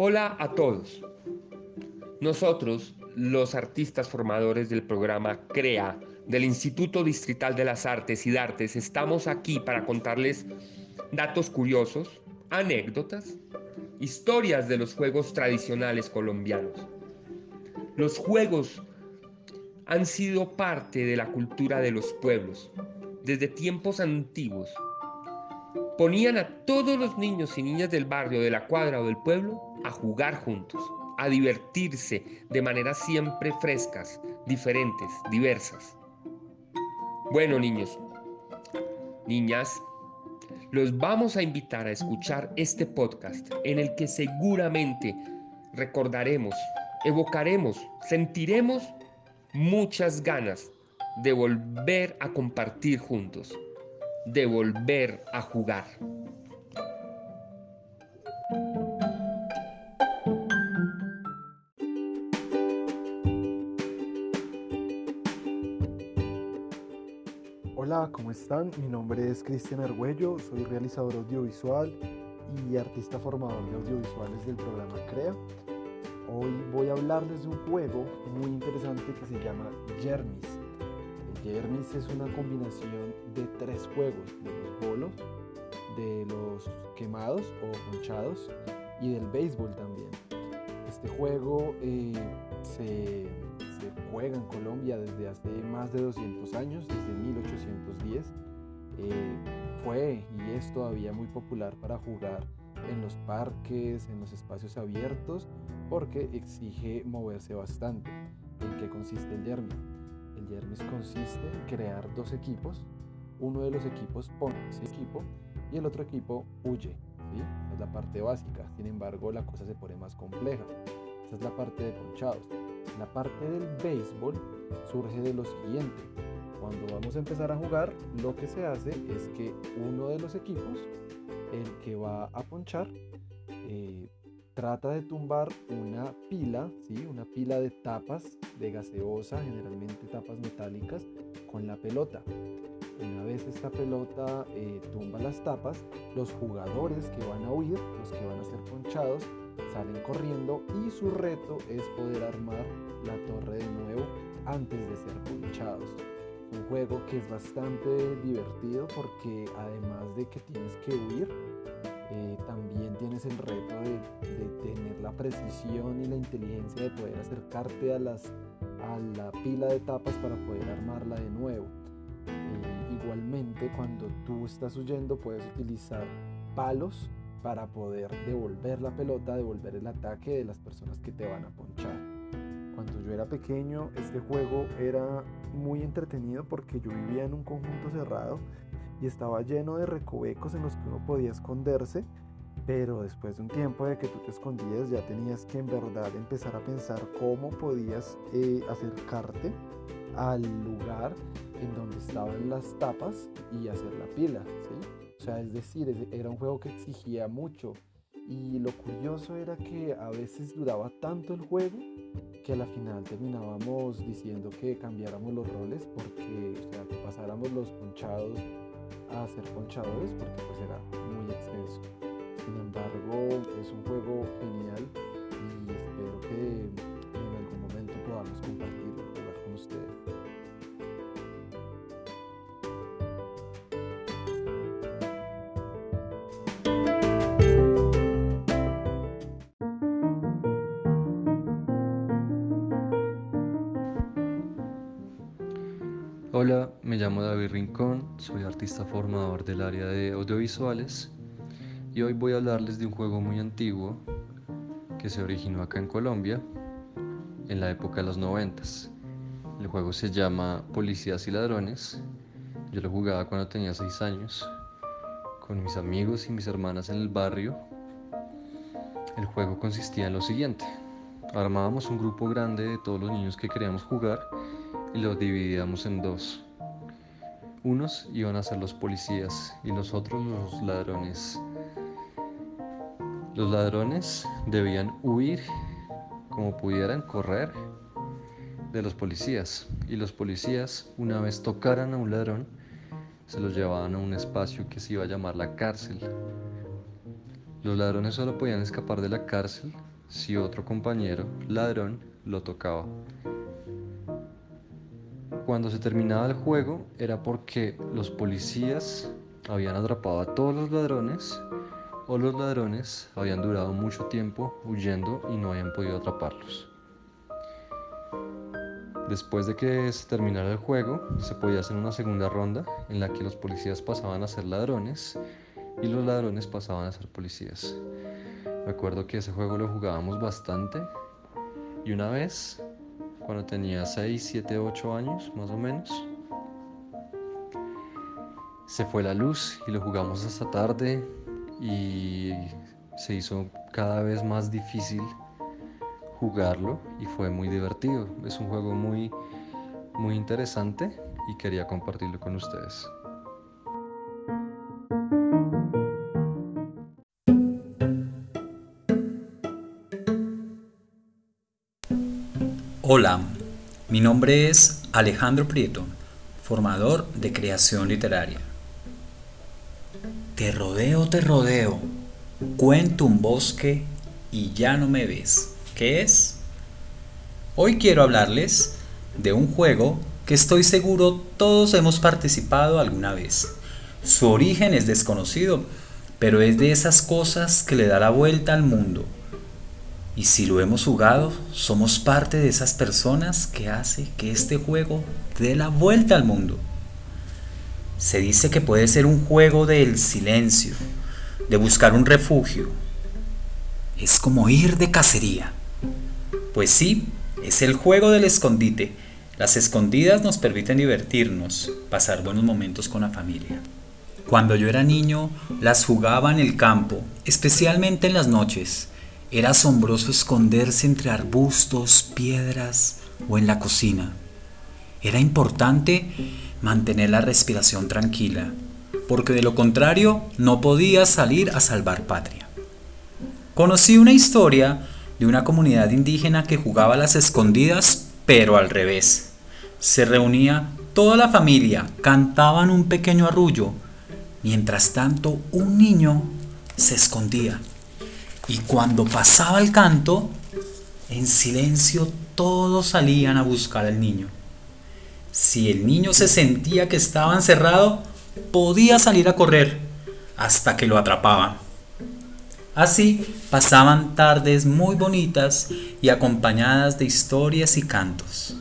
Hola a todos. Nosotros, los artistas formadores del programa CREA del Instituto Distrital de las Artes y Artes, estamos aquí para contarles datos curiosos, anécdotas, historias de los juegos tradicionales colombianos. Los juegos han sido parte de la cultura de los pueblos desde tiempos antiguos. Ponían a todos los niños y niñas del barrio, de la cuadra o del pueblo a jugar juntos, a divertirse de maneras siempre frescas, diferentes, diversas. Bueno, niños, niñas, los vamos a invitar a escuchar este podcast en el que seguramente recordaremos, evocaremos, sentiremos muchas ganas de volver a compartir juntos, de volver a jugar. Hola, ¿cómo están? Mi nombre es Cristian Argüello, soy realizador audiovisual y artista formador de audiovisuales del programa CREA. Hoy voy a hablarles de un juego muy interesante que se llama Jermis. Jermis es una combinación de tres juegos, de los bolos, de los quemados o ponchados y del béisbol también. Este juego eh, se, juega en Colombia desde hace más de 200 años, desde 1810. Eh, fue y es todavía muy popular para jugar en los parques, en los espacios abiertos, porque exige moverse bastante. ¿En qué consiste el Yermis? El Yermis consiste en crear dos equipos. Uno de los equipos pone ese equipo y el otro equipo huye. es la parte básica. Sin embargo, la cosa se pone más compleja. Esa es la parte de ponchados. La parte del béisbol surge de lo siguiente. Cuando vamos a empezar a jugar, lo que se hace es que uno de los equipos el que va a ponchar eh, trata de tumbar una pila, ¿sí? una pila de tapas de gaseosa, generalmente tapas metálicas, con la pelota. Una vez esta pelota eh, tumba las tapas, los jugadores que van a huir, los que van a ser ponchados, salen corriendo y su reto es poder armar la torre de nuevo antes de ser ponchados un juego que es bastante divertido porque además de que tienes que huir, eh, también tienes el reto de, tener la precisión y la inteligencia de poder acercarte a, las, a la pila de tapas para poder armarla de nuevo. Eh, igualmente, cuando tú estás huyendo, puedes utilizar palos para poder devolver la pelota, devolver el ataque de las personas que te van a ponchar. Cuando yo era pequeño, este juego era muy entretenido porque yo vivía en un conjunto cerrado y estaba lleno de recovecos en los que uno podía esconderse, pero después de un tiempo de que tú te escondías ya tenías que en verdad empezar a pensar cómo podías eh, acercarte al lugar en donde estaban las tapas y hacer la pila, O sea, es decir, era un juego que exigía mucho. Y lo curioso era que a veces duraba tanto el juego que a la final terminábamos diciendo que cambiáramos los roles porque, o sea, que pasáramos los ponchados a ser ponchadores porque pues era muy extenso. Sin embargo, es un juego genial y espero que en algún momento podamos compartirlo, con ustedes. Hola, me llamo David Rincón, soy artista formador del área de audiovisuales y hoy voy a hablarles de un juego muy antiguo que se originó acá en Colombia en la época de los noventas. El juego se llama Policías y Ladrones. Yo lo jugaba cuando tenía 6 años con mis amigos y mis hermanas en el barrio. El juego consistía en lo siguiente. Armábamos un grupo grande de todos los niños que queríamos jugar y los dividíamos en dos. Unos iban a ser los policías y los otros los ladrones. Los ladrones debían huir como pudieran correr de los policías y los policías una vez tocaran a un ladrón se los llevaban a un espacio que se iba a llamar la cárcel. Los ladrones solo podían escapar de la cárcel si otro compañero, ladrón, lo tocaba. Cuando se terminaba el juego era porque los policías habían atrapado a todos los ladrones o los ladrones habían durado mucho tiempo huyendo y no habían podido atraparlos. Después de que se terminara el juego, se podía hacer una segunda ronda en la que los policías pasaban a ser ladrones y los ladrones pasaban a ser policías. Recuerdo que ese juego lo jugábamos bastante y una vez, cuando tenía 6, 7, 8 años más o menos, se fue la luz y lo jugamos hasta tarde y se hizo cada vez más difícil jugarlo y fue muy divertido. Es un juego muy, muy interesante y quería compartirlo con ustedes. Hola, mi nombre es Alejandro Prieto, formador de creación literaria. Te rodeo, te rodeo, cuento un bosque y ya no me ves. ¿Qué es? Hoy quiero hablarles de un juego que estoy seguro todos hemos participado alguna vez. Su origen es desconocido, pero es de esas cosas que le da la vuelta al mundo. Y si lo hemos jugado, somos parte de esas personas que hace que este juego dé la vuelta al mundo. Se dice que puede ser un juego del silencio, de buscar un refugio. Es como ir de cacería. Pues sí, es el juego del escondite. Las escondidas nos permiten divertirnos, pasar buenos momentos con la familia. Cuando yo era niño, las jugaba en el campo, especialmente en las noches. Era asombroso esconderse entre arbustos, piedras o en la cocina. Era importante mantener la respiración tranquila, porque de lo contrario no podía salir a salvar patria. Conocí una historia de una comunidad indígena que jugaba a las escondidas, pero al revés. Se reunía toda la familia, cantaban un pequeño arrullo, mientras tanto un niño se escondía. Y cuando pasaba el canto, en silencio todos salían a buscar al niño. Si el niño se sentía que estaba encerrado, podía salir a correr hasta que lo atrapaban. Así pasaban tardes muy bonitas y acompañadas de historias y cantos.